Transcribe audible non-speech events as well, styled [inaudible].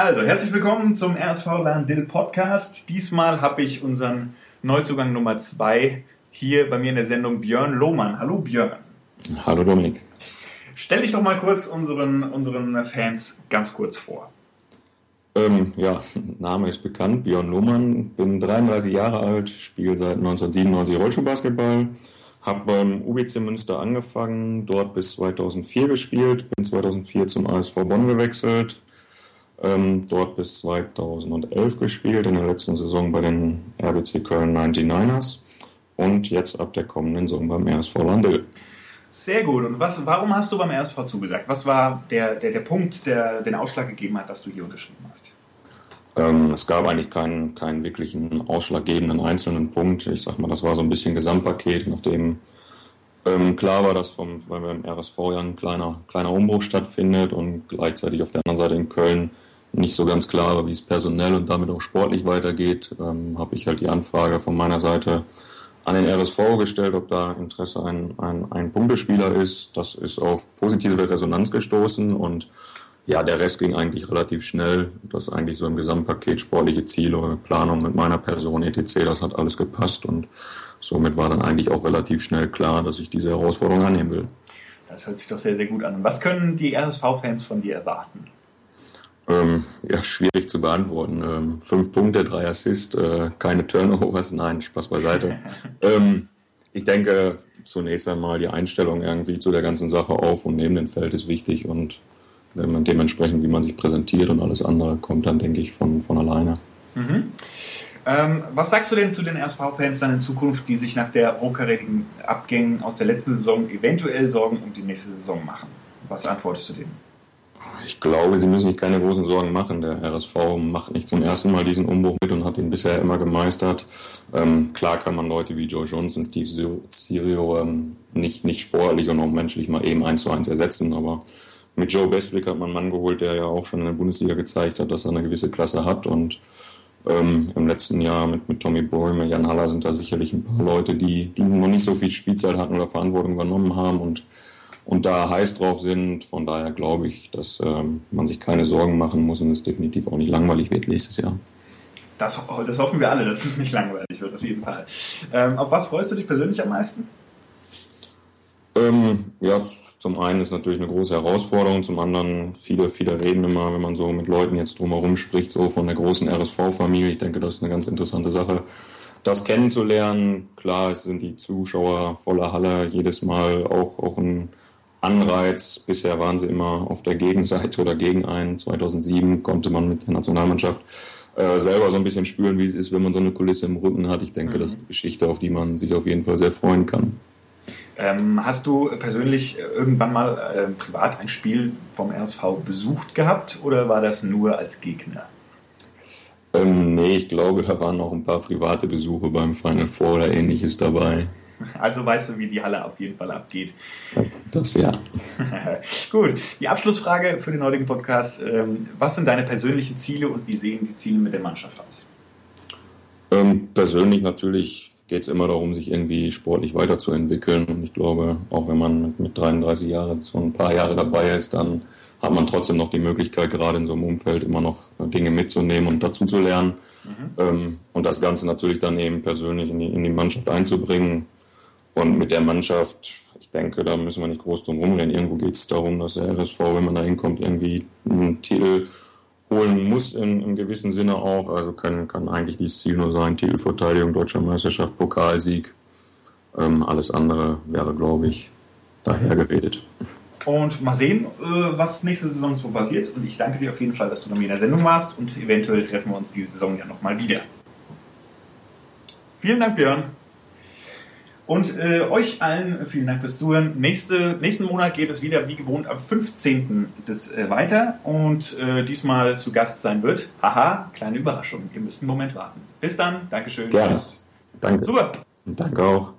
Also, herzlich willkommen zum RSV Landil Podcast. Diesmal habe ich unseren Neuzugang Nummer zwei hier bei mir in der Sendung Björn Lohmann. Hallo Björn. Hallo Dominik. Stell dich doch mal kurz unseren, unseren Fans ganz kurz vor. Ähm, ja, [laughs] Name ist bekannt, Björn Lohmann, bin 33 Jahre alt, spiele seit 1997 Rollschuhbasketball, habe beim UBC Münster angefangen, dort bis 2004 gespielt, bin 2004 zum ASV Bonn gewechselt, ähm, dort bis 2011 gespielt, in der letzten Saison bei den RBC Köln 99ers und jetzt ab der kommenden Saison beim RSV Landel. Sehr gut. Und was, warum hast du beim RSV zugesagt? Was war der, der, der Punkt, der den Ausschlag gegeben hat, dass du hier unterschrieben hast? Ähm, es gab eigentlich keinen, keinen wirklichen ausschlaggebenden einzelnen Punkt. Ich sag mal, das war so ein bisschen Gesamtpaket, nachdem ähm, klar war, dass vom, weil beim RSV ja ein kleiner, kleiner Umbruch stattfindet und gleichzeitig auf der anderen Seite in Köln nicht so ganz klar war, wie es personell und damit auch sportlich weitergeht, ähm, habe ich halt die Anfrage von meiner Seite an den RSV gestellt, ob da Interesse ein, ein, ein Punktespieler ist. Das ist auf positive Resonanz gestoßen und ja, der Rest ging eigentlich relativ schnell. Das eigentlich so im Gesamtpaket sportliche Ziele, Planung mit meiner Person, etc., das hat alles gepasst und somit war dann eigentlich auch relativ schnell klar, dass ich diese Herausforderung annehmen will. Das hört sich doch sehr, sehr gut an. Was können die RSV-Fans von dir erwarten? Ähm, ja, schwierig zu beantworten. Ähm, fünf Punkte, drei Assists, äh, keine Turnovers, nein, Spaß beiseite. [laughs] ähm, ich denke, zunächst einmal die Einstellung irgendwie zu der ganzen Sache auf und neben dem Feld ist wichtig und wenn man dementsprechend, wie man sich präsentiert und alles andere kommt dann, denke ich, von, von alleine. Mhm. Ähm, was sagst du denn zu den RSV-Fans dann in Zukunft, die sich nach der hochkarätigen Abgängen aus der letzten Saison eventuell Sorgen um die nächste Saison machen? Was antwortest du denen? Ich glaube, sie müssen sich keine großen Sorgen machen. Der RSV macht nicht zum ersten Mal diesen Umbruch mit und hat ihn bisher immer gemeistert. Ähm, klar kann man Leute wie Joe Johnson, Steve Sirio ähm, nicht, nicht sportlich und auch menschlich mal eben eins zu eins ersetzen, aber mit Joe Bestwick hat man einen Mann geholt, der ja auch schon in der Bundesliga gezeigt hat, dass er eine gewisse Klasse hat und ähm, im letzten Jahr mit, mit Tommy Bäume, Jan Haller sind da sicherlich ein paar Leute, die, die noch nicht so viel Spielzeit hatten oder Verantwortung übernommen haben und und da heiß drauf sind. Von daher glaube ich, dass ähm, man sich keine Sorgen machen muss und es definitiv auch nicht langweilig wird nächstes Jahr. Das, das hoffen wir alle, dass es nicht langweilig wird, auf jeden Fall. Ähm, auf was freust du dich persönlich am meisten? Ähm, ja, zum einen ist natürlich eine große Herausforderung, zum anderen viele, viele reden immer, wenn man so mit Leuten jetzt drumherum spricht, so von der großen RSV-Familie. Ich denke, das ist eine ganz interessante Sache, das kennenzulernen. Klar, es sind die Zuschauer voller Halle jedes Mal auch, auch ein Anreiz. Bisher waren sie immer auf der Gegenseite oder gegen einen. 2007 konnte man mit der Nationalmannschaft äh, selber so ein bisschen spüren, wie es ist, wenn man so eine Kulisse im Rücken hat. Ich denke, mhm. das ist eine Geschichte, auf die man sich auf jeden Fall sehr freuen kann. Ähm, hast du persönlich irgendwann mal äh, privat ein Spiel vom RSV besucht gehabt oder war das nur als Gegner? Ähm, nee, ich glaube, da waren noch ein paar private Besuche beim Final Four oder ähnliches dabei. [laughs] Also weißt du, wie die Halle auf jeden Fall abgeht. Das ja. [laughs] Gut, die Abschlussfrage für den heutigen Podcast. Ähm, was sind deine persönlichen Ziele und wie sehen die Ziele mit der Mannschaft aus? Ähm, persönlich natürlich geht es immer darum, sich irgendwie sportlich weiterzuentwickeln. Und ich glaube, auch wenn man mit 33 Jahren so ein paar Jahre dabei ist, dann hat man trotzdem noch die Möglichkeit, gerade in so einem Umfeld immer noch Dinge mitzunehmen und dazu zu lernen. Mhm. Ähm, und das Ganze natürlich dann eben persönlich in die, in die Mannschaft einzubringen. Und mit der Mannschaft, ich denke, da müssen wir nicht groß drum rumrennen. Irgendwo geht es darum, dass der RSV, wenn man da hinkommt, irgendwie einen Titel holen muss in, im gewissen Sinne auch. Also kann, kann eigentlich dieses Ziel nur sein, Titelverteidigung, Deutscher Meisterschaft, Pokalsieg. Ähm, alles andere wäre, glaube ich, dahergeredet. Und mal sehen, äh, was nächste Saison so passiert. Und ich danke dir auf jeden Fall, dass du mir in der Sendung warst und eventuell treffen wir uns diese Saison ja nochmal wieder. Vielen Dank, Björn. Und äh, euch allen vielen Dank fürs Zuhören. Nächste, nächsten Monat geht es wieder wie gewohnt am 15. Des, äh, weiter und äh, diesmal zu Gast sein wird. Haha, kleine Überraschung. Ihr müsst einen Moment warten. Bis dann. Dankeschön. Gerne. Danke. Super. Danke auch.